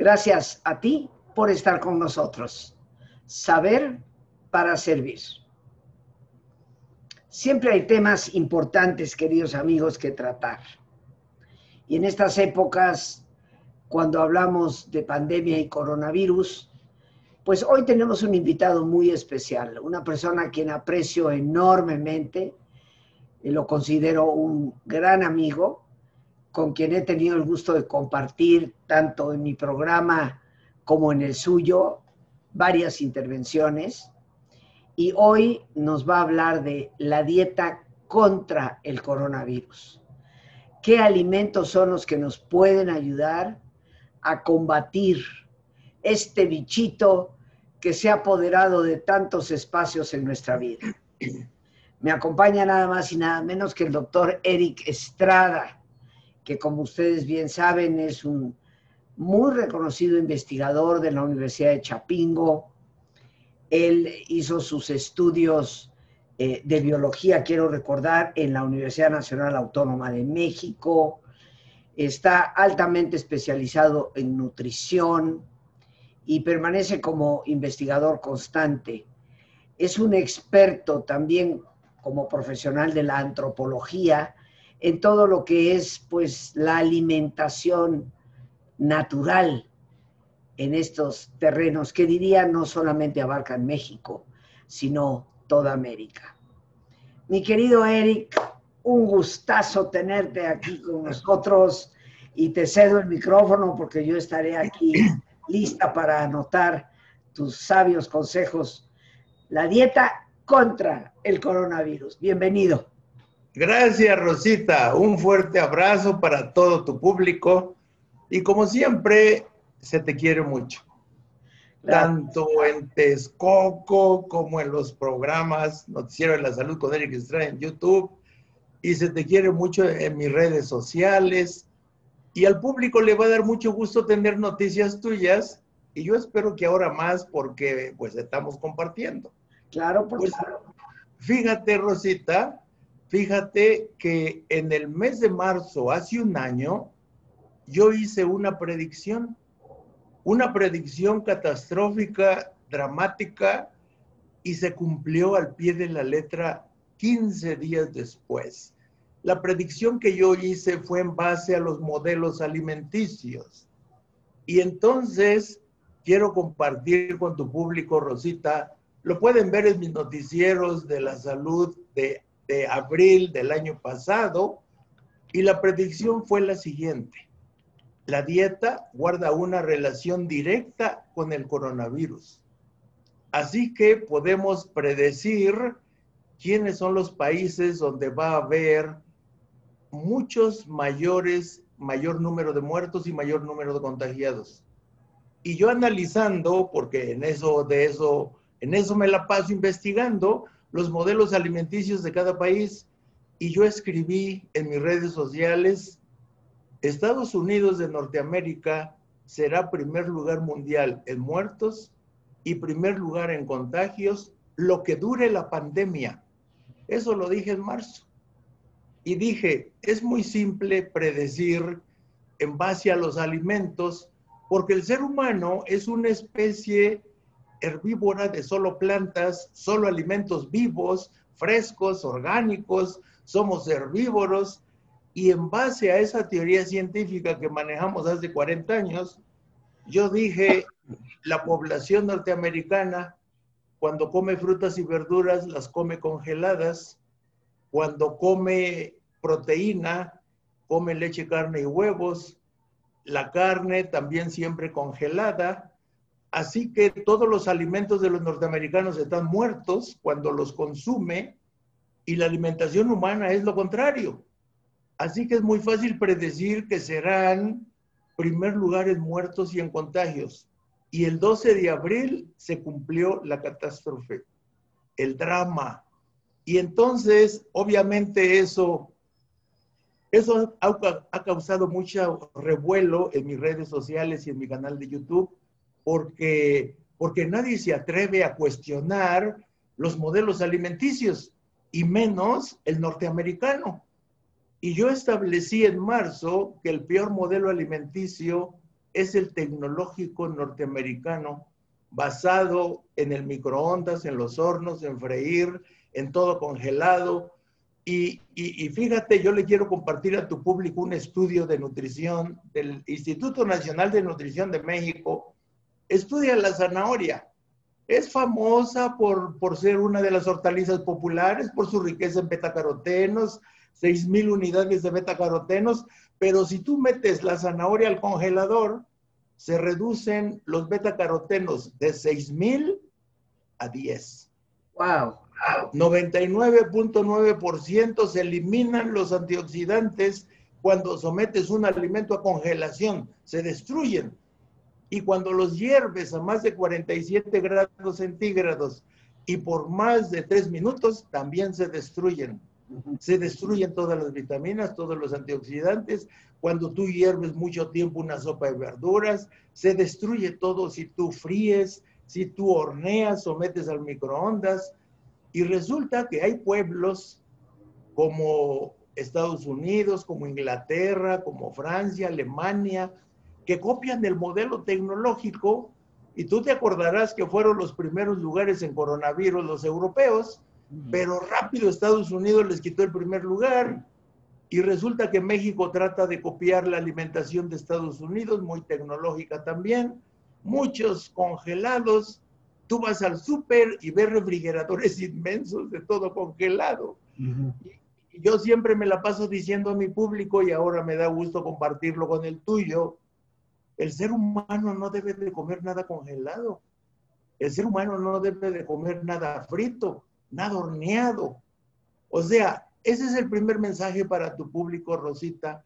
Gracias a ti por estar con nosotros. Saber para servir. Siempre hay temas importantes, queridos amigos, que tratar. Y en estas épocas, cuando hablamos de pandemia y coronavirus, pues hoy tenemos un invitado muy especial, una persona a quien aprecio enormemente, lo considero un gran amigo, con quien he tenido el gusto de compartir tanto en mi programa como en el suyo varias intervenciones. Y hoy nos va a hablar de la dieta contra el coronavirus. ¿Qué alimentos son los que nos pueden ayudar a combatir este bichito que se ha apoderado de tantos espacios en nuestra vida? Me acompaña nada más y nada menos que el doctor Eric Estrada que como ustedes bien saben es un muy reconocido investigador de la Universidad de Chapingo. Él hizo sus estudios eh, de biología, quiero recordar, en la Universidad Nacional Autónoma de México. Está altamente especializado en nutrición y permanece como investigador constante. Es un experto también como profesional de la antropología en todo lo que es pues la alimentación natural en estos terrenos que diría no solamente abarcan México, sino toda América. Mi querido Eric, un gustazo tenerte aquí con nosotros y te cedo el micrófono porque yo estaré aquí lista para anotar tus sabios consejos. La dieta contra el coronavirus. Bienvenido. Gracias, Rosita. Un fuerte abrazo para todo tu público. Y como siempre, se te quiere mucho. Tanto en Texcoco como en los programas Noticiero de la Salud con Eric Estrada en YouTube. Y se te quiere mucho en mis redes sociales. Y al público le va a dar mucho gusto tener noticias tuyas. Y yo espero que ahora más porque pues estamos compartiendo. Claro, por pues, Fíjate, Rosita, Fíjate que en el mes de marzo, hace un año, yo hice una predicción, una predicción catastrófica, dramática, y se cumplió al pie de la letra 15 días después. La predicción que yo hice fue en base a los modelos alimenticios. Y entonces quiero compartir con tu público, Rosita, lo pueden ver en mis noticieros de la salud de de abril del año pasado y la predicción fue la siguiente. La dieta guarda una relación directa con el coronavirus. Así que podemos predecir quiénes son los países donde va a haber muchos mayores, mayor número de muertos y mayor número de contagiados. Y yo analizando, porque en eso, de eso, en eso me la paso investigando, los modelos alimenticios de cada país y yo escribí en mis redes sociales, Estados Unidos de Norteamérica será primer lugar mundial en muertos y primer lugar en contagios lo que dure la pandemia. Eso lo dije en marzo. Y dije, es muy simple predecir en base a los alimentos, porque el ser humano es una especie herbívora de solo plantas, solo alimentos vivos, frescos, orgánicos, somos herbívoros. Y en base a esa teoría científica que manejamos hace 40 años, yo dije, la población norteamericana cuando come frutas y verduras las come congeladas, cuando come proteína, come leche, carne y huevos, la carne también siempre congelada, Así que todos los alimentos de los norteamericanos están muertos cuando los consume y la alimentación humana es lo contrario. Así que es muy fácil predecir que serán primer lugar en muertos y en contagios. Y el 12 de abril se cumplió la catástrofe, el drama. Y entonces, obviamente eso, eso ha, ha causado mucho revuelo en mis redes sociales y en mi canal de YouTube porque, porque nadie se atreve a cuestionar los modelos alimenticios y menos el norteamericano. Y yo establecí en marzo que el peor modelo alimenticio es el tecnológico norteamericano basado en el microondas, en los hornos, en freír, en todo congelado. Y, y, fíjate, yo le quiero compartir a tu público un estudio de nutrición del Instituto Nacional de Nutrición de México. Estudia la zanahoria. Es famosa por, por ser una de las hortalizas populares, por su riqueza en betacarotenos, 6.000 unidades de betacarotenos, pero si tú metes la zanahoria al congelador, se reducen los betacarotenos de 6.000 a 10. ¡Wow! 99.9% se eliminan los antioxidantes cuando sometes un alimento a congelación, se destruyen. Y cuando los hierves a más de 47 grados centígrados y por más de 3 minutos, también se destruyen. Se destruyen todas las vitaminas, todos los antioxidantes. Cuando tú hierves mucho tiempo una sopa de verduras, se destruye todo si tú fríes, si tú horneas o metes al microondas. Y resulta que hay pueblos como Estados Unidos, como Inglaterra, como Francia, Alemania, que copian el modelo tecnológico. Y tú te acordarás que fueron los primeros lugares en coronavirus los europeos pero rápido Estados Unidos les quitó el primer lugar y resulta que México trata de copiar la alimentación de Estados Unidos, muy tecnológica también, muchos congelados. Tú vas al súper y ves refrigeradores inmensos de todo congelado. y yo siempre me la paso diciendo a mi público y ahora me da gusto compartirlo con el tuyo. El ser humano no debe de comer nada congelado. El ser humano no debe de comer nada frito nada horneado. O sea, ese es el primer mensaje para tu público, Rosita.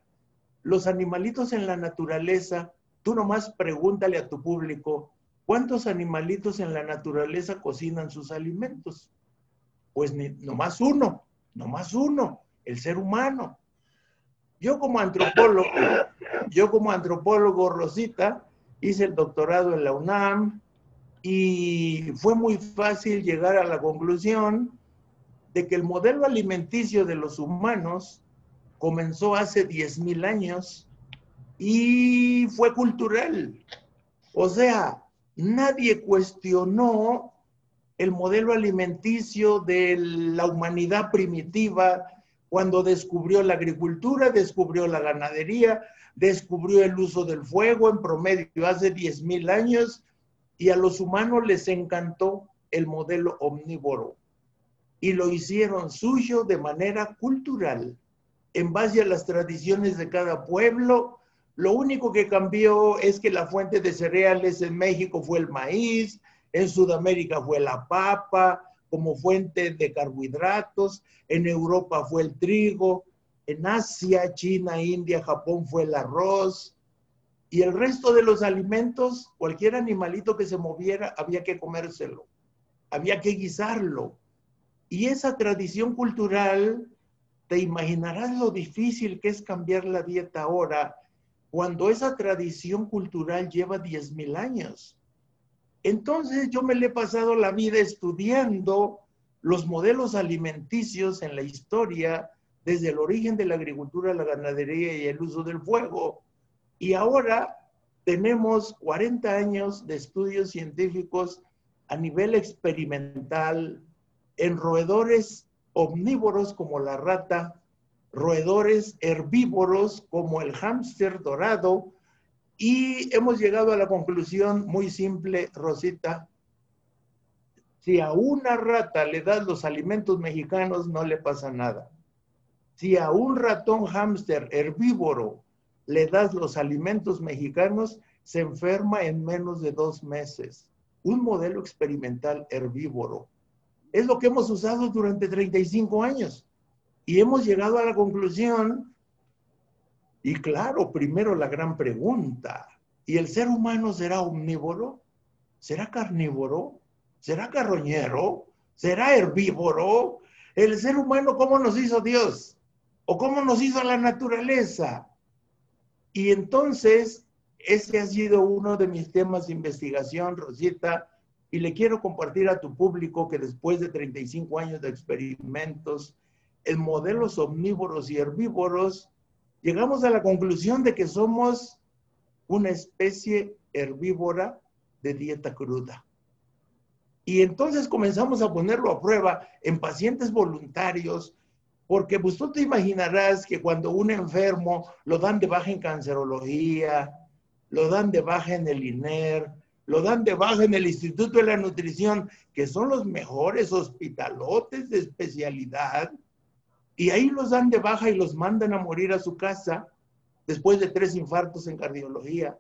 Los animalitos en la naturaleza, tú nomás pregúntale a tu público, ¿cuántos animalitos en la naturaleza cocinan sus alimentos? Pues ni, nomás uno, nomás uno, el ser humano. Yo como antropólogo, yo como antropólogo, Rosita, hice el doctorado en la UNAM, y fue muy fácil llegar a la conclusión de que el modelo alimenticio de los humanos comenzó hace 10.000 años y fue cultural. O sea, nadie cuestionó el modelo alimenticio de la humanidad primitiva cuando descubrió la agricultura, descubrió la ganadería, descubrió el uso del fuego en promedio hace 10.000 años y a los humanos les encantó el modelo omnívoro y lo hicieron suyo de manera cultural, en base a las tradiciones de cada pueblo. Lo único que cambió es que la fuente de cereales en México fue el maíz, en Sudamérica fue la papa como fuente de carbohidratos, en Europa fue el trigo, en Asia, China, India, Japón fue el arroz, y el resto de los alimentos, cualquier animalito que se moviera, había que comérselo, había que guisarlo. Y esa tradición cultural, te imaginarás lo difícil que es cambiar la dieta ahora, cuando esa tradición cultural lleva 10.000 años. Entonces yo me le he pasado la vida estudiando los modelos alimenticios en la historia, desde el origen de la agricultura, la ganadería y el uso del fuego. Y ahora tenemos 40 años de estudios científicos a nivel experimental en roedores omnívoros como la rata, roedores herbívoros como el hámster dorado, y hemos llegado a la conclusión muy simple, Rosita. Si a una rata le das los alimentos mexicanos, no le pasa nada. Si a un ratón hámster herbívoro le das los alimentos mexicanos, se enferma en menos de dos meses. Un modelo experimental herbívoro. Es lo que hemos usado durante 35 años. Y hemos llegado a la conclusión, y claro, primero la gran pregunta, ¿y el ser humano será omnívoro? ¿Será carnívoro? ¿Será carroñero? ¿Será herbívoro? ¿El ser humano cómo nos hizo Dios? ¿O cómo nos hizo la naturaleza? Y entonces, ese ha sido uno de mis temas de investigación, Rosita, y le quiero compartir a tu público que después de 35 años de experimentos en modelos omnívoros y herbívoros, llegamos a la conclusión de que somos una especie herbívora de dieta cruda. Y entonces comenzamos a ponerlo a prueba en pacientes voluntarios, porque pues tú te imaginarás que cuando un enfermo lo dan de baja en cancerología, lo dan de baja en el INER, lo dan de baja en el Instituto de la Nutrición, que son los mejores hospitalotes de especialidad, y ahí los dan de baja y los mandan a morir a su casa después de tres infartos en cardiología.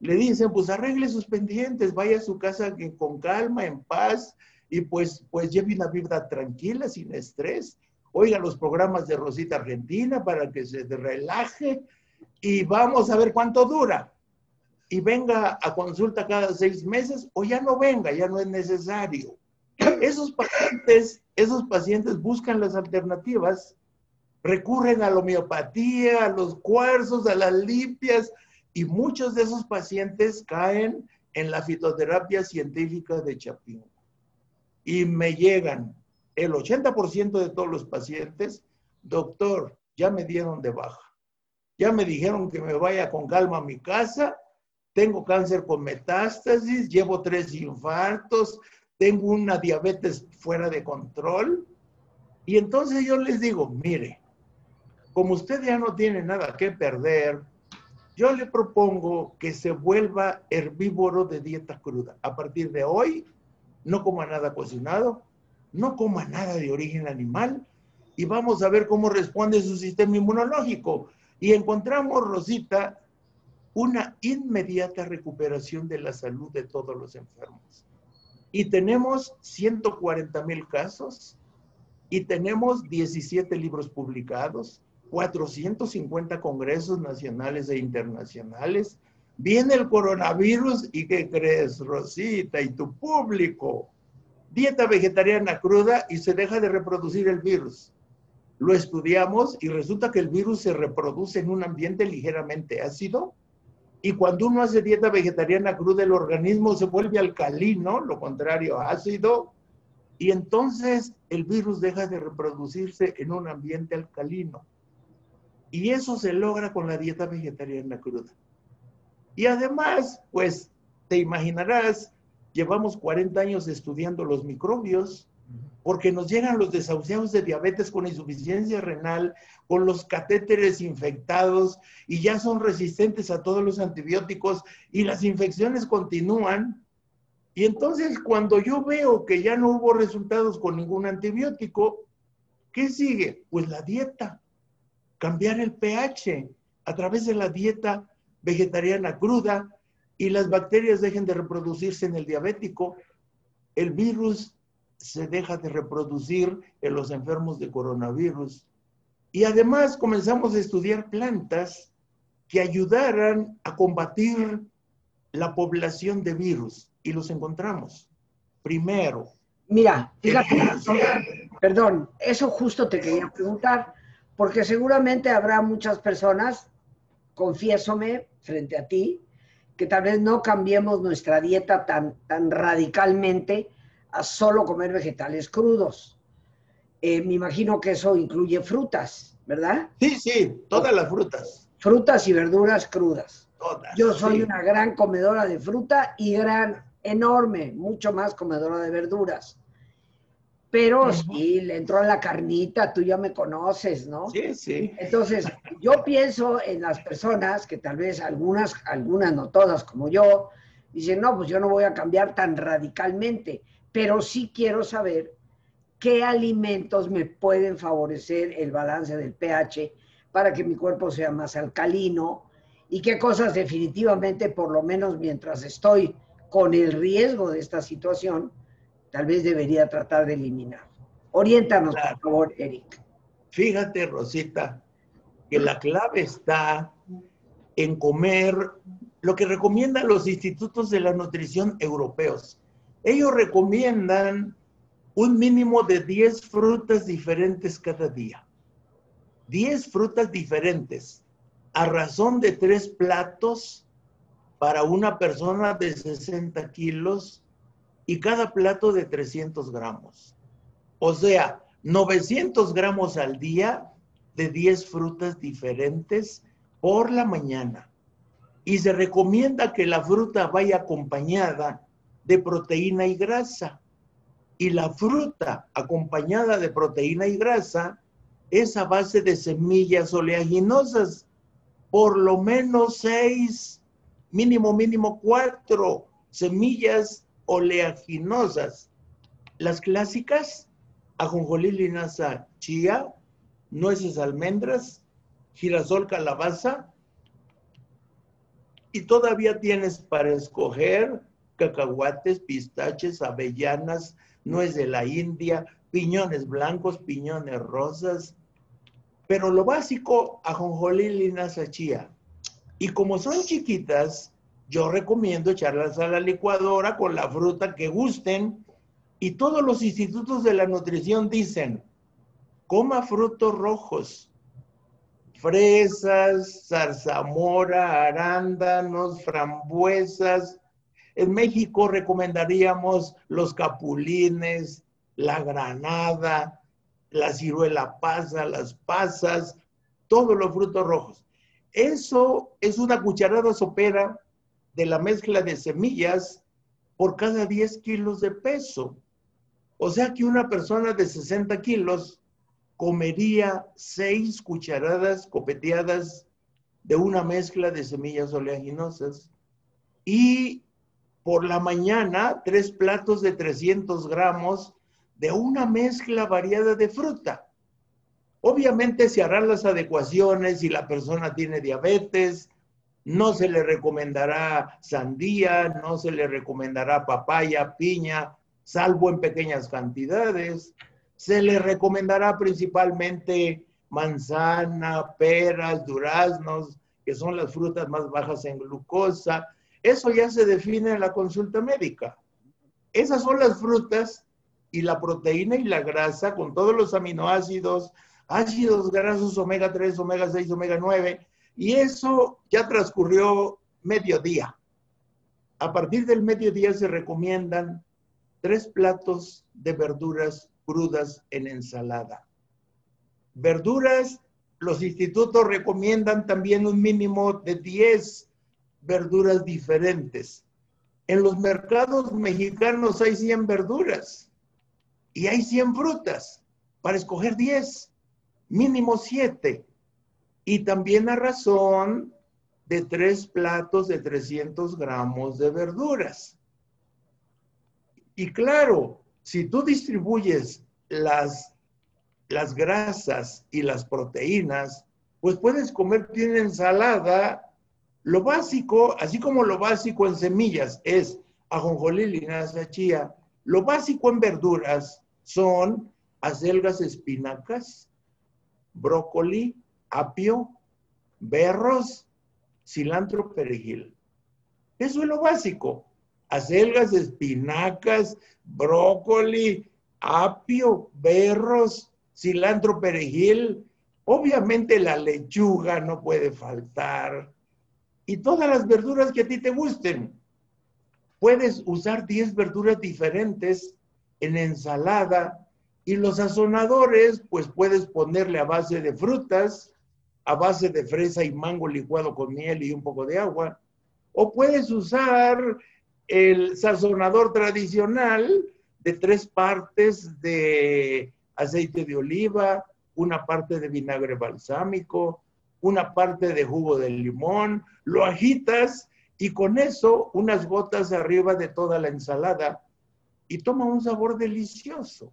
Le dicen, pues arregle sus pendientes, vaya a su casa con calma, en paz, y pues, pues lleve una vida tranquila, sin estrés. Oiga los programas de Rosita Argentina para que se relaje y vamos a ver cuánto dura y venga a consulta cada seis meses o ya no venga, ya no es necesario. Esos pacientes, esos pacientes buscan las alternativas, recurren a la homeopatía, a los cuarzos, a las limpias y muchos de esos pacientes caen en la fitoterapia científica de Chapín. Y me llegan el 80% de todos los pacientes, doctor, ya me dieron de baja. Ya me dijeron que me vaya con calma a mi casa tengo cáncer con metástasis, llevo tres infartos, tengo una diabetes fuera de control. Y entonces yo les digo, mire, como usted ya no tiene nada que perder, yo le propongo que se vuelva herbívoro de dieta cruda. A partir de hoy, no coma nada cocinado, no coma nada de origen animal y vamos a ver cómo responde su sistema inmunológico. Y encontramos, Rosita, una inmediata recuperación de la salud de todos los enfermos. Y tenemos 140 mil casos y tenemos 17 libros publicados, 450 congresos nacionales e internacionales. Viene el coronavirus y ¿qué crees, Rosita, y tu público? Dieta vegetariana cruda y se deja de reproducir el virus. Lo estudiamos y resulta que el virus se reproduce en un ambiente ligeramente ácido y cuando uno hace dieta vegetariana cruda, el organismo se vuelve alcalino, lo contrario, ácido, y entonces el virus deja de reproducirse en un ambiente alcalino. Y eso se logra con la dieta vegetariana cruda. Y además, pues te imaginarás, llevamos 40 años estudiando los microbios, porque nos llegan los desahuciados de diabetes con insuficiencia renal, con los catéteres infectados y ya son resistentes a todos los antibióticos y las infecciones continúan. Y entonces cuando yo veo que ya no hubo resultados con ningún antibiótico, ¿qué sigue? Pues la dieta, cambiar el pH a través de la dieta vegetariana cruda y las bacterias dejen de reproducirse en el diabético, el virus se deja de reproducir en los enfermos de coronavirus. Y además comenzamos a estudiar plantas que ayudaran a combatir la población de virus y los encontramos. Primero. Mira, fíjate, perdón, eso justo te quería preguntar, porque seguramente habrá muchas personas, confiésome frente a ti, que tal vez no cambiemos nuestra dieta tan, tan radicalmente a solo comer vegetales crudos. Eh, me imagino que eso incluye frutas, ¿verdad? Sí, sí, todas las frutas. Frutas y verduras crudas. Todas. Yo soy una gran comedora de fruta y gran, enorme, mucho más comedora de verduras. Pero sí, le entró a la carnita, tú ya me conoces, ¿no? Sí, sí. Entonces, yo pienso en las personas que tal vez algunas, algunas no todas como yo, dicen, no, pues yo no voy a cambiar tan radicalmente pero sí quiero saber qué alimentos me pueden favorecer el balance del pH para que mi cuerpo sea más alcalino y qué cosas definitivamente, por lo menos mientras estoy con el riesgo de esta situación, tal vez debería tratar de eliminar. Oriéntanos, por favor, Eric. Fíjate, Rosita, que la clave está en comer lo que recomiendan los institutos de la nutrición europeos. Ellos recomiendan un mínimo de 10 frutas diferentes cada día. 10 frutas diferentes a razón de tres platos para una persona de 60 kilos y cada plato de 300 gramos. O sea, 900 gramos al día de 10 frutas diferentes por la mañana. y se recomienda que la fruta vaya acompañada de proteína y grasa. Y la fruta acompañada de proteína y grasa es a base de semillas oleaginosas, por lo menos seis, mínimo, mínimo cuatro semillas oleaginosas. Las clásicas, ajonjolí, linaza, chía, nueces, almendras, girasol, calabaza, y todavía tienes para escoger cacahuates, pistaches, avellanas, nuez de la India, piñones blancos, piñones rosas. Pero lo básico, ajonjolí, linaza, chía. Y como son chiquitas, yo recomiendo echarlas a la licuadora con la fruta que gusten. Y todos los institutos de la nutrición dicen, coma frutos rojos, fresas, zarzamora, arándanos, frambuesas. En México recomendaríamos los capulines, la granada, la ciruela pasa, las pasas, todos los frutos rojos. Eso es una cucharada sopera de la mezcla de semillas por cada 10 kilos de peso. O sea que una persona de 60 kilos comería 6 cucharadas copeteadas de una mezcla de semillas oleaginosas y por la mañana tres platos de 300 gramos de una mezcla variada de fruta. Obviamente se harán las adecuaciones si la persona tiene diabetes, no se le recomendará sandía, no se le recomendará papaya, piña, salvo en pequeñas cantidades. Se le recomendará principalmente manzana, peras, duraznos, que son las frutas más bajas en glucosa. Eso ya se define en la consulta médica. Esas son las frutas y la proteína y la grasa con todos los aminoácidos, ácidos grasos omega 3, omega 6, omega 9, y eso ya transcurrió mediodía. A partir del mediodía se recomiendan tres platos de verduras crudas en ensalada. Verduras, los institutos recomiendan también un mínimo de 10 verduras diferentes. En los mercados mexicanos hay 100 verduras y hay 100 frutas para escoger 10, mínimo 7 y también a razón de tres platos de 300 gramos de verduras. Y claro, si tú distribuyes las, las grasas y las proteínas, pues puedes comer bien ensalada. Lo básico, así como lo básico en semillas es ajonjolí, linaza, chía, lo básico en verduras son acelgas, espinacas, brócoli, apio, berros, cilantro, perejil. Eso es lo básico. Acelgas, espinacas, brócoli, apio, berros, cilantro, perejil. Obviamente la lechuga no puede faltar. Y todas las verduras que a ti te gusten. Puedes usar 10 verduras diferentes en ensalada y los sazonadores, pues puedes ponerle a base de frutas, a base de fresa y mango licuado con miel y un poco de agua. O puedes usar el sazonador tradicional de tres partes de aceite de oliva, una parte de vinagre balsámico, una parte de jugo de limón, lo agitas y con eso unas gotas arriba de toda la ensalada y toma un sabor delicioso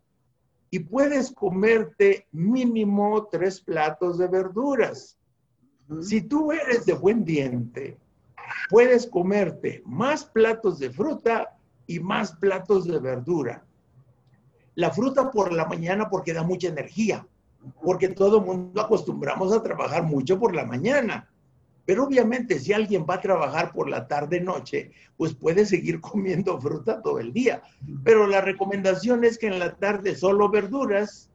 y puedes comerte mínimo tres platos de verduras. Si tú eres de buen diente, puedes comerte más platos de fruta y más platos de verdura. La fruta por la mañana porque da mucha energía, porque todo el mundo acostumbramos a trabajar mucho por la mañana. Pero obviamente si alguien va a trabajar por la tarde noche, pues puede seguir comiendo fruta todo el día. Pero la recomendación es que en la tarde solo verduras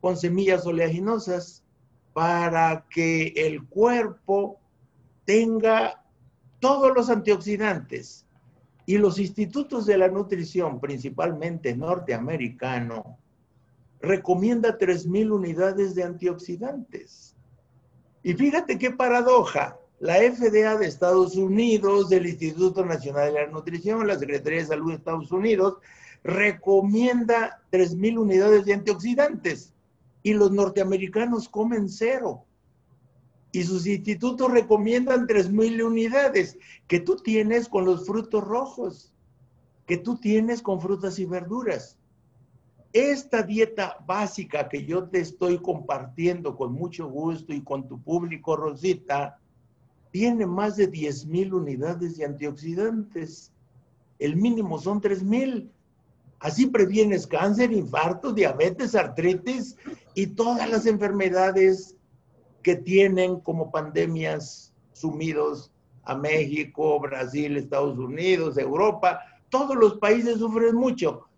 con semillas oleaginosas para que el cuerpo tenga todos los antioxidantes. Y los institutos de la nutrición, principalmente norteamericano, recomienda 3.000 unidades de antioxidantes. Y fíjate qué paradoja. la FDA de Estados Unidos, el Instituto Nacional de la Nutrición, la Secretaría de Salud de Estados Unidos, recomienda 3.000 unidades de antioxidantes y los norteamericanos comen cero. Y sus institutos recomiendan 3.000 unidades que tú tienes con los frutos rojos, que tú tienes con frutas y verduras. Esta dieta básica que yo te estoy compartiendo con mucho gusto y con tu público, Rosita, tiene más de 10.000 unidades de antioxidantes. El mínimo son 3.000. Así previenes cáncer, infarto, diabetes, artritis y todas las enfermedades que tienen como pandemias sumidos a México, Brasil, Estados Unidos, Europa. Todos los países sufren mucho.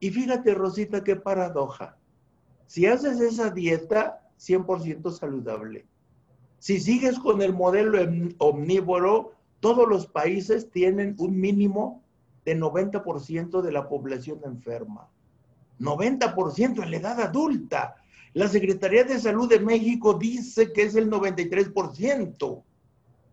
Y fíjate, Rosita, qué paradoja. Si haces esa dieta 100% saludable, si sigues con el modelo omnívoro, todos los países tienen un mínimo de 90% de la población enferma. 90% en la edad adulta. La Secretaría de Salud de México dice que es el 93%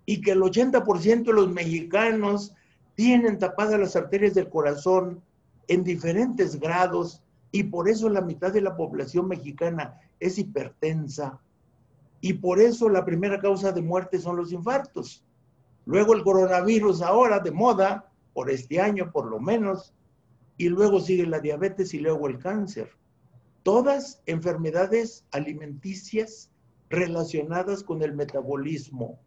y que el 80% de los mexicanos tienen tapadas las arterias del corazón en diferentes grados y por eso la mitad de la población mexicana es hipertensa y por eso la primera causa de muerte son los infartos. Luego el coronavirus ahora de moda por este año por lo menos, y luego sigue la diabetes y luego el cáncer. Todas enfermedades alimenticias relacionadas con el metabolismo,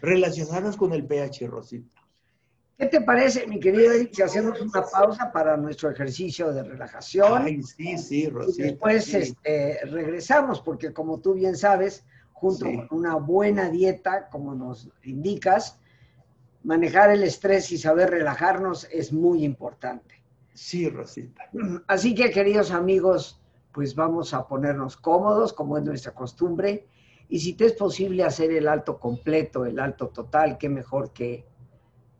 relacionadas con el pH, Rosita. ¿Qué te parece, mi querido si hacemos una pausa para nuestro ejercicio de relajación? Ay, sí, sí, Rosita. Y después Este, regresamos, porque como tú bien sabes, junto con una buena dieta, como nos indicas, manejar el estrés y saber relajarnos es muy importante. Sí, Rosita. Así que, queridos amigos, pues vamos a ponernos cómodos, como es nuestra costumbre, y si te es posible hacer el alto completo, el alto total, qué mejor que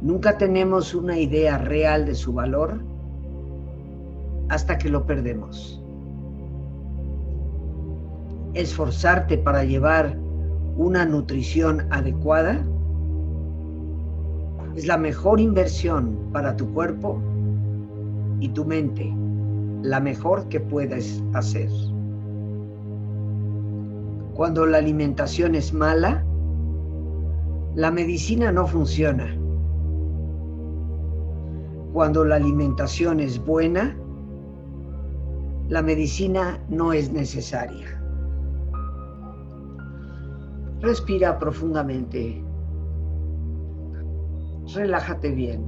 Nunca tenemos una idea real de su valor hasta que lo perdemos. Esforzarte para llevar una nutrición adecuada es la mejor inversión para tu cuerpo y tu mente, la mejor que puedes hacer. Cuando la alimentación es mala, la medicina no funciona. Cuando la alimentación es buena, la medicina no es necesaria. Respira profundamente. Relájate bien.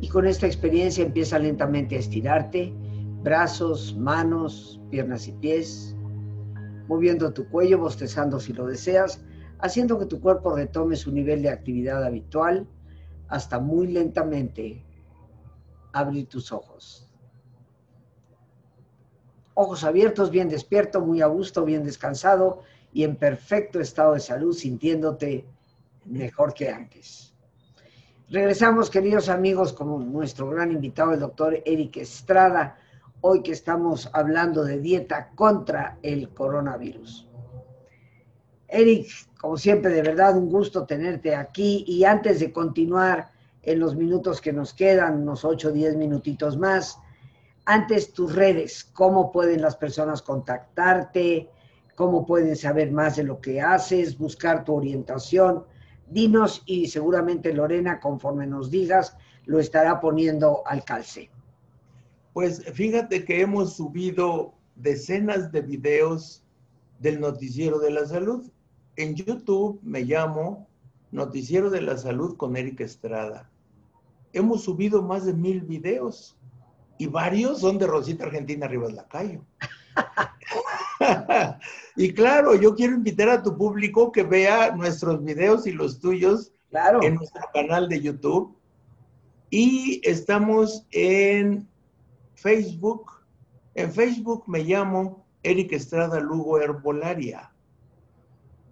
Y con esta experiencia empieza lentamente a estirarte, brazos, manos, piernas y pies moviendo tu cuello, bostezando si lo deseas, haciendo que tu cuerpo retome su nivel de actividad habitual hasta muy lentamente abrir tus ojos. Ojos abiertos, bien despierto, muy a gusto, bien descansado y en perfecto estado de salud, sintiéndote mejor que antes. Regresamos, queridos amigos, con nuestro gran invitado, el doctor Eric Estrada, hoy que estamos hablando de dieta contra el coronavirus. Eric, como siempre, de verdad un gusto tenerte aquí y antes de continuar en los minutos que nos quedan, unos 8 o 10 minutitos más, antes tus redes, cómo pueden las personas contactarte, cómo pueden saber más de lo que haces, buscar tu orientación. Dinos y seguramente Lorena, conforme nos digas, lo estará poniendo al calce. Pues fíjate que hemos subido decenas de videos del Noticiero de la Salud. En YouTube me llamo Noticiero de la Salud con Erika Estrada. Hemos subido más de mil videos y varios son de Rosita Argentina Rivas Lacayo. y claro, yo quiero invitar a tu público que vea nuestros videos y los tuyos en nuestro canal de YouTube. Y estamos en Facebook. En Facebook me llamo Eric Estrada Lugo Herbolaria.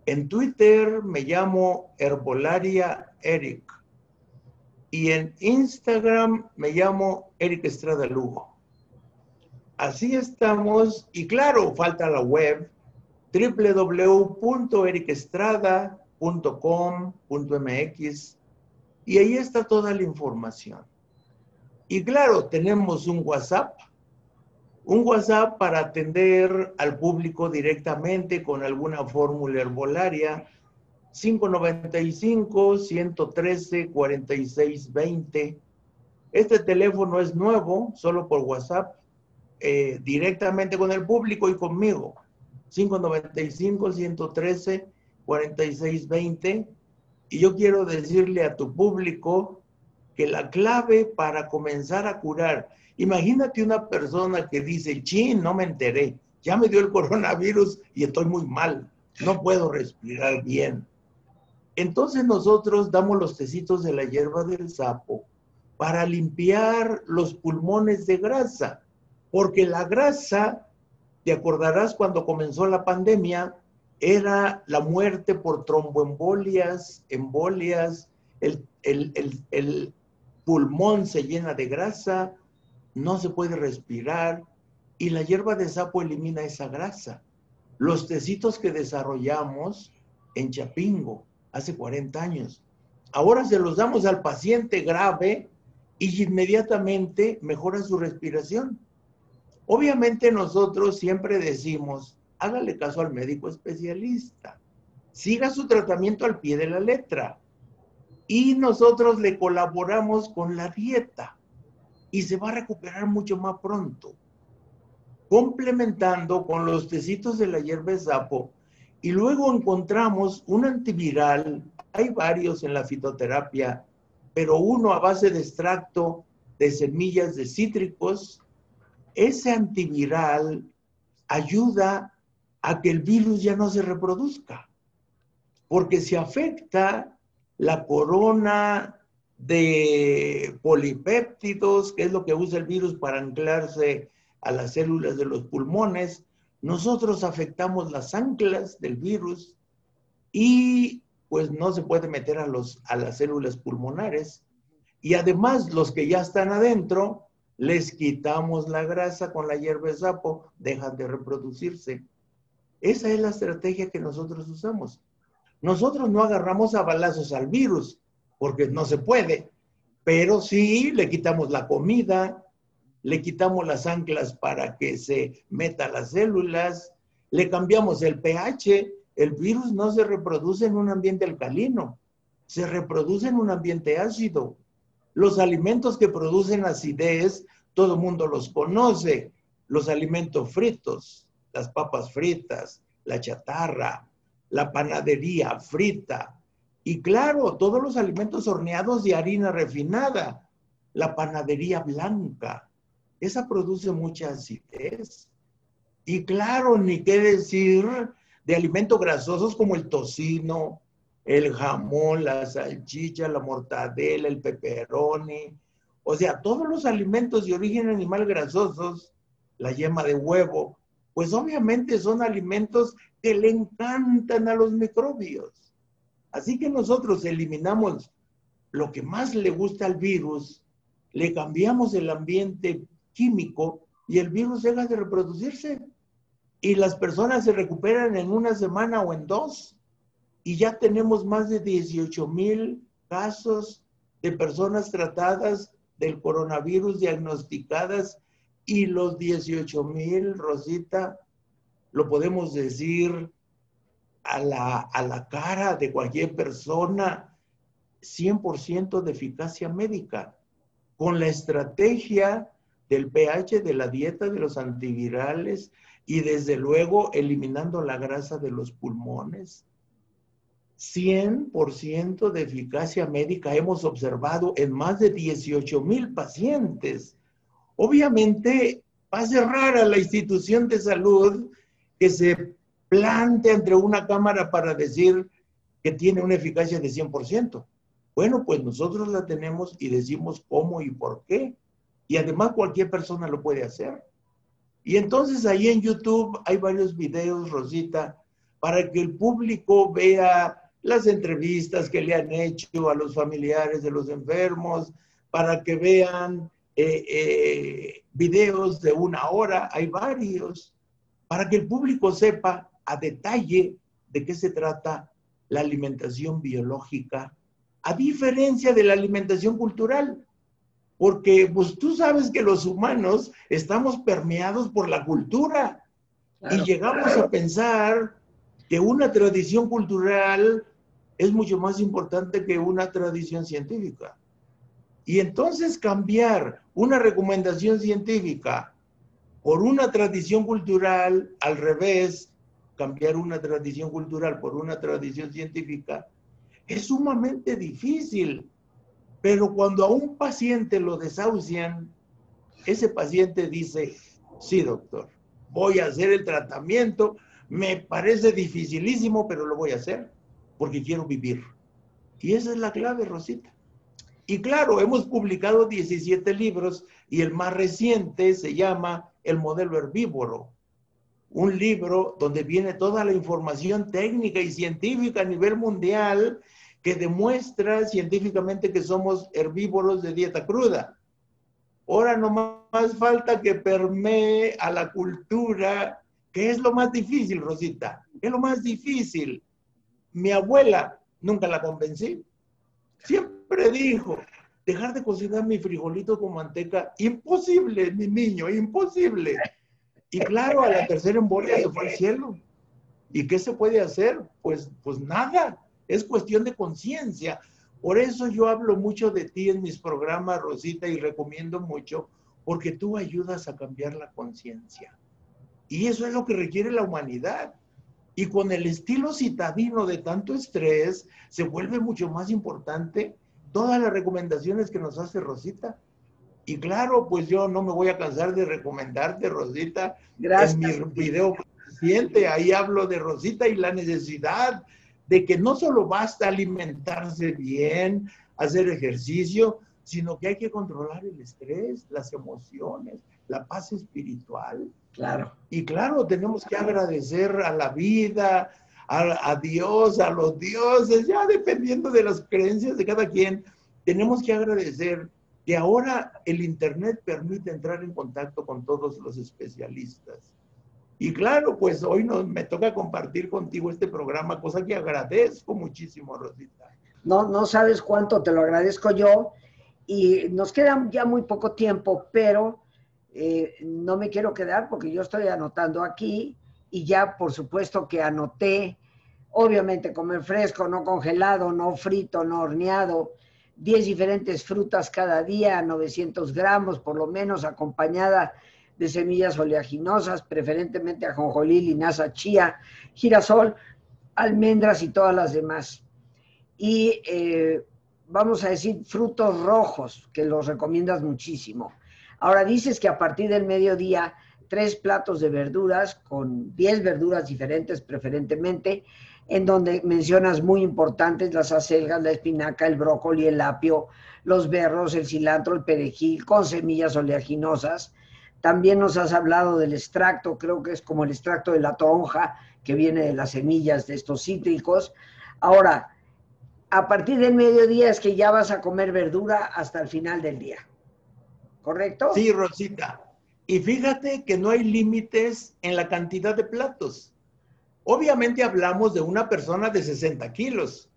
En Twitter me llamo Herbolaria Eric. Y en Instagram me llamo Eric Estrada Lugo. Así estamos. Y claro, falta la web www.ericestrada.com.mx y ahí está toda la información. Y claro, tenemos un WhatsApp, un WhatsApp para atender al público directamente con alguna fórmula herbolaria 595-113-4620. Este teléfono es nuevo, solo por WhatsApp, eh, directamente con el público y conmigo. 595-113-4620. Y yo quiero decirle a tu público que la clave para comenzar a curar, imagínate una persona que dice, chin, no me enteré, ya me dio el coronavirus y estoy muy mal, no puedo respirar bien entonces nosotros damos los tecitos de la hierba del sapo para limpiar los pulmones de grasa, porque la grasa, te acordarás cuando comenzó la pandemia, era la muerte por tromboembolias, embolias, el, el pulmón se llena de grasa, no se puede respirar y la hierba de sapo elimina esa grasa. Los tecitos que desarrollamos en Chapingo, hace 40 años. Ahora se los damos al paciente grave y inmediatamente mejora su respiración. Obviamente nosotros siempre decimos, hágale caso al médico especialista, siga su tratamiento al pie de la letra y nosotros le colaboramos con la dieta y se va a recuperar mucho más pronto, complementando con los tecitos de la hierba de sapo y luego encontramos un antiviral, hay varios en la fitoterapia, pero uno a base de extracto de semillas de cítricos. Ese antiviral ayuda a que el virus ya no se reproduzca, porque si afecta la corona de polipéptidos, que es lo que usa el virus para anclarse a las células de los pulmones, nosotros afectamos las anclas del virus y pues no se puede meter a, los, a las células pulmonares. Y además los que ya están adentro, les quitamos la grasa con la hierba de sapo, dejan de reproducirse. Esa es la estrategia que nosotros usamos. Nosotros no agarramos a balazos al virus, porque no se puede, pero sí le quitamos la comida, le quitamos las anclas para que se meta las células, le cambiamos el pH, el virus no se reproduce en un ambiente alcalino, se reproduce en un ambiente ácido. Los alimentos que producen acidez, todo el mundo los conoce, los alimentos fritos, las papas fritas, la chatarra, la panadería frita, y claro, todos los alimentos horneados de harina refinada, la panadería blanca, esa produce mucha acidez. Y claro, ni qué decir de alimentos grasosos como el tocino, el jamón, la salchicha, la mortadela, el pepperoni. O sea, todos los alimentos de origen animal grasosos, la yema de huevo, pues obviamente son alimentos que le encantan a los microbios. Así que nosotros eliminamos lo que más le gusta al virus, le cambiamos el ambiente químico y el virus deja de reproducirse. Y las personas se recuperan en una semana o en dos. Y ya tenemos más de 18 mil casos de personas tratadas del coronavirus diagnosticadas y los 18 mil, Rosita, lo podemos decir a la, a la cara de cualquier persona, 100% de eficacia médica, con la estrategia del pH, de la dieta, de los antivirales, y desde luego eliminando la grasa de los pulmones. 100% de eficacia médica hemos observado en más de 18 mil pacientes. Obviamente va a ser rara la institución de salud que se plante entre una cámara para decir que tiene una eficacia de 100%. Bueno, pues nosotros la tenemos y decimos cómo y por qué. Y además cualquier persona lo puede hacer. Y entonces ahí en YouTube hay varios videos, Rosita, para que el público vea las entrevistas que le han hecho a los familiares de los enfermos, para que vean eh, eh, videos de una hora, hay varios, para que el público sepa a detalle de qué se trata la alimentación biológica, a diferencia de la alimentación cultural. Porque pues tú sabes que los humanos estamos permeados por la cultura y llegamos a pensar que una tradición cultural es mucho más importante que una tradición científica. Y entonces cambiar una recomendación científica por una tradición cultural, al revés, cambiar una tradición cultural por una tradición científica, es sumamente difícil. Pero cuando a un paciente lo desahucian, ese paciente dice, sí, doctor, voy a hacer el tratamiento, me parece dificilísimo, pero lo voy a hacer porque quiero vivir. Y esa es la clave, Rosita. Y claro, hemos publicado 17 libros y el más reciente se llama El modelo herbívoro, un libro donde viene toda la información técnica y científica a nivel mundial que demuestra científicamente que somos herbívoros de dieta cruda. Ahora no más falta que permee a la cultura, que es lo más difícil, Rosita, es lo más difícil. Mi abuela, nunca la convencí, siempre dijo, dejar de cocinar mi frijolito con manteca, imposible, mi niño, imposible. Y claro, a la tercera embolia se fue al cielo. ¿Y qué se puede hacer? Pues, pues nada, es cuestión de conciencia. Por eso yo hablo mucho de ti en mis programas, Rosita, y recomiendo mucho, porque tú ayudas a cambiar la conciencia. Y eso es lo que requiere la humanidad. Y con el estilo citadino de tanto estrés, se vuelve mucho más importante todas las recomendaciones que nos hace Rosita. Y claro, pues yo no me voy a cansar de recomendarte, Rosita. Gracias. En mi video reciente, ahí hablo de Rosita y la necesidad de que no solo basta alimentarse bien, hacer ejercicio, sino que hay que controlar el estrés, las emociones, la paz espiritual. Claro. Y claro, tenemos que agradecer a la vida, a, a, Dios, a los dioses, ya dependiendo de las creencias de cada quien, tenemos que agradecer que ahora el Internet permite entrar en contacto con todos los especialistas. Y claro, pues hoy nos, me toca compartir contigo este programa, cosa que agradezco muchísimo, Rosita. No, no sabes cuánto te lo agradezco yo. Y nos queda ya muy poco tiempo, pero eh, no me quiero quedar porque yo estoy anotando aquí y ya por supuesto que anoté, obviamente comer fresco, no congelado, no frito, no horneado, 10 diferentes frutas cada día, 900 gramos por lo menos, acompañada de semillas oleaginosas, preferentemente ajonjolí, linaza, chía, girasol, almendras y todas las demás. Y eh, vamos a decir frutos rojos, que los recomiendas muchísimo. Ahora dices que a partir del mediodía, tres platos de verduras con 10 verduras diferentes preferentemente, en donde mencionas muy importantes las acelgas, la espinaca, el brócoli, el apio, los berros, el cilantro, el perejil, con semillas oleaginosas. También nos has hablado del extracto, creo que es como el extracto de la toronja, que viene de las semillas de estos cítricos. Ahora, a partir del mediodía es que ya vas a comer verdura hasta el final del día. ¿Correcto? Sí, Rosita. Y fíjate que no hay límites en la cantidad de platos. Obviamente hablamos de una persona de 60 kilos,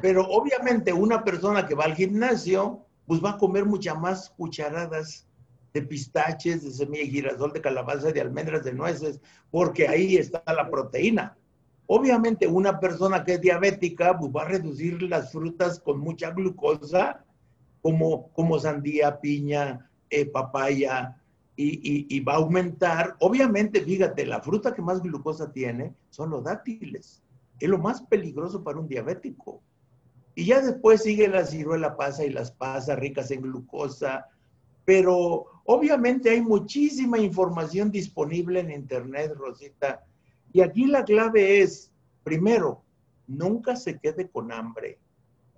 pero obviamente una persona que va al gimnasio, pues va a comer muchas más cucharadas de pistaches, de semilla de girasol, de calabaza, de almendras, de nueces, porque ahí está la proteína. Obviamente una persona que es diabética pues va a reducir las frutas con mucha glucosa, como, como sandía, piña, eh, papaya, y, va a aumentar. Obviamente, fíjate, la fruta que más glucosa tiene son los dátiles. Es lo más peligroso para un diabético. Y ya después sigue la ciruela pasa y las pasas ricas en glucosa. Pero obviamente hay muchísima información disponible en Internet, Rosita. Y aquí la clave es, primero, nunca se quede con hambre.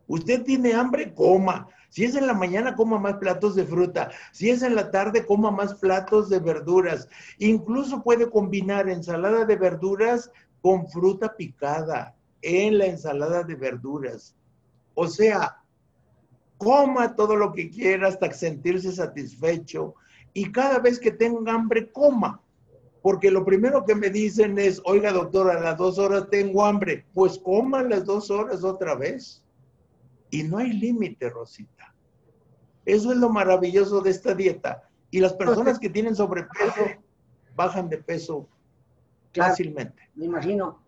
Usted tiene hambre, coma. Si es en la mañana, coma más platos de fruta. Si es en la tarde, coma más platos de verduras. Incluso puede combinar ensalada de verduras con fruta picada en la ensalada de verduras. O sea, coma todo lo que quiera hasta sentirse satisfecho y cada vez que tenga hambre, coma. Porque lo primero que me dicen es, oiga doctora, a las dos horas tengo hambre. Pues coma las dos horas otra vez. Y no hay límite, Rosita. Eso es lo maravilloso de esta dieta. Y las personas que tienen sobrepeso bajan de peso fácilmente. Me imagino.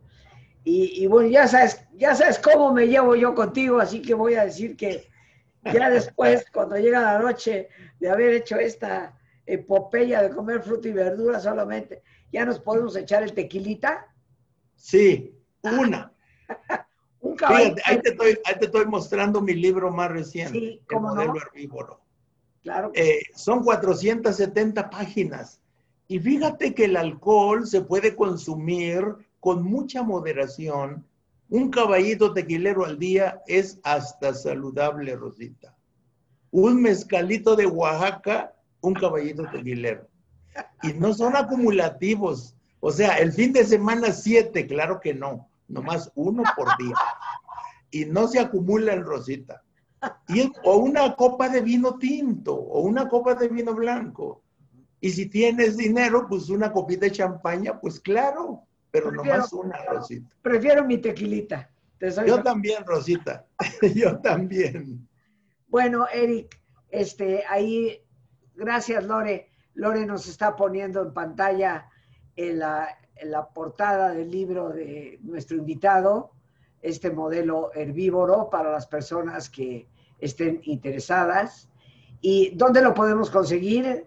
Y, bueno, ya sabes, ya sabes cómo me llevo yo contigo, así que voy a decir que ya después, cuando llega la noche de haber hecho esta epopeya de comer fruta y verdura solamente, ¿ya nos podemos echar el tequilita? Sí, una. ahí, te estoy, mostrando mi libro más reciente, sí, El modelo herbívoro. Claro. Eh, son 470 páginas. Y fíjate que el alcohol se puede consumir con mucha moderación. Un caballito tequilero al día es hasta saludable, Rosita. Un mezcalito de Oaxaca, un caballito tequilero. Y no son acumulativos. O sea, el fin de semana siete, claro que no nomás uno por día. Y no se acumula en rosita. Y, o una copa de vino tinto o una copa de vino blanco. Y si tienes dinero, pues una copita de champaña, pues claro, pero nomás una, Rosita. Prefiero mi tequilita. Yo también, Rosita. Yo también. Bueno, Eric, este, ahí, gracias, Lore. Lore nos está poniendo en pantalla en la, la portada del libro de nuestro invitado, este modelo herbívoro para las personas que estén interesadas. ¿Y dónde lo podemos conseguir,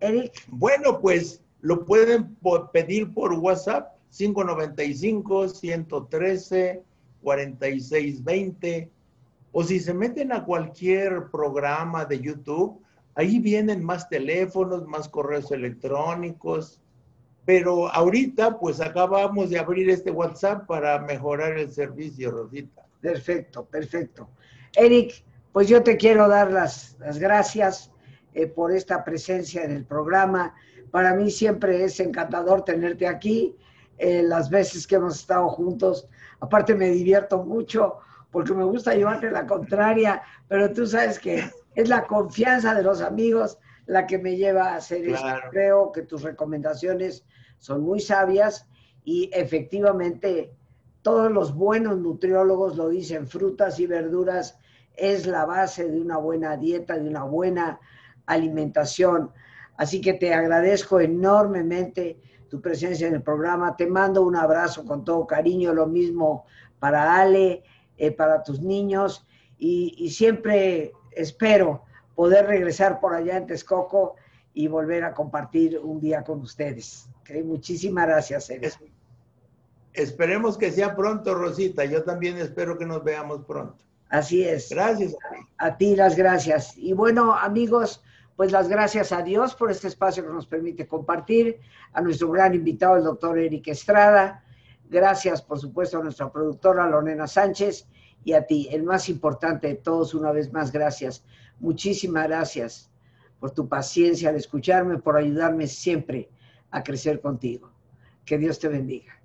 Eric? Bueno, pues lo pueden pedir por WhatsApp 595 113 4620 o si se meten a cualquier programa de YouTube, ahí vienen más teléfonos, más correos electrónicos, pero ahorita, pues acabamos de abrir este WhatsApp para mejorar el servicio, Rosita. Perfecto, perfecto. Eric, pues yo te quiero dar las, gracias eh, por esta presencia en el programa. Para mí siempre es encantador tenerte aquí. Eh, las veces que hemos estado juntos, aparte me divierto mucho porque me gusta llevarte la contraria, pero tú sabes que es la confianza de los amigos la que me lleva a hacer esto. Creo que tus recomendaciones son muy sabias y efectivamente todos los buenos nutriólogos lo dicen, frutas y verduras es la base de una buena dieta, de una buena alimentación. Así que te agradezco enormemente tu presencia en el programa. Te mando un abrazo con todo cariño, lo mismo para Ale, eh, para tus niños y, y siempre espero poder regresar por allá en Texcoco y volver a compartir un día con ustedes. muchísimas gracias, esperemos que sea pronto, Rosita. Yo también espero que nos veamos pronto. Así es. Gracias. A, a ti las gracias. Y bueno, amigos, pues las gracias a Dios por este espacio que nos permite compartir, a nuestro gran invitado, el doctor Eric Estrada. Gracias, por supuesto, a nuestra productora Lorena Sánchez y a ti, el más importante de todos, una vez más, gracias Muchísimas gracias por tu paciencia al escucharme, por ayudarme siempre a crecer contigo. Que Dios te bendiga.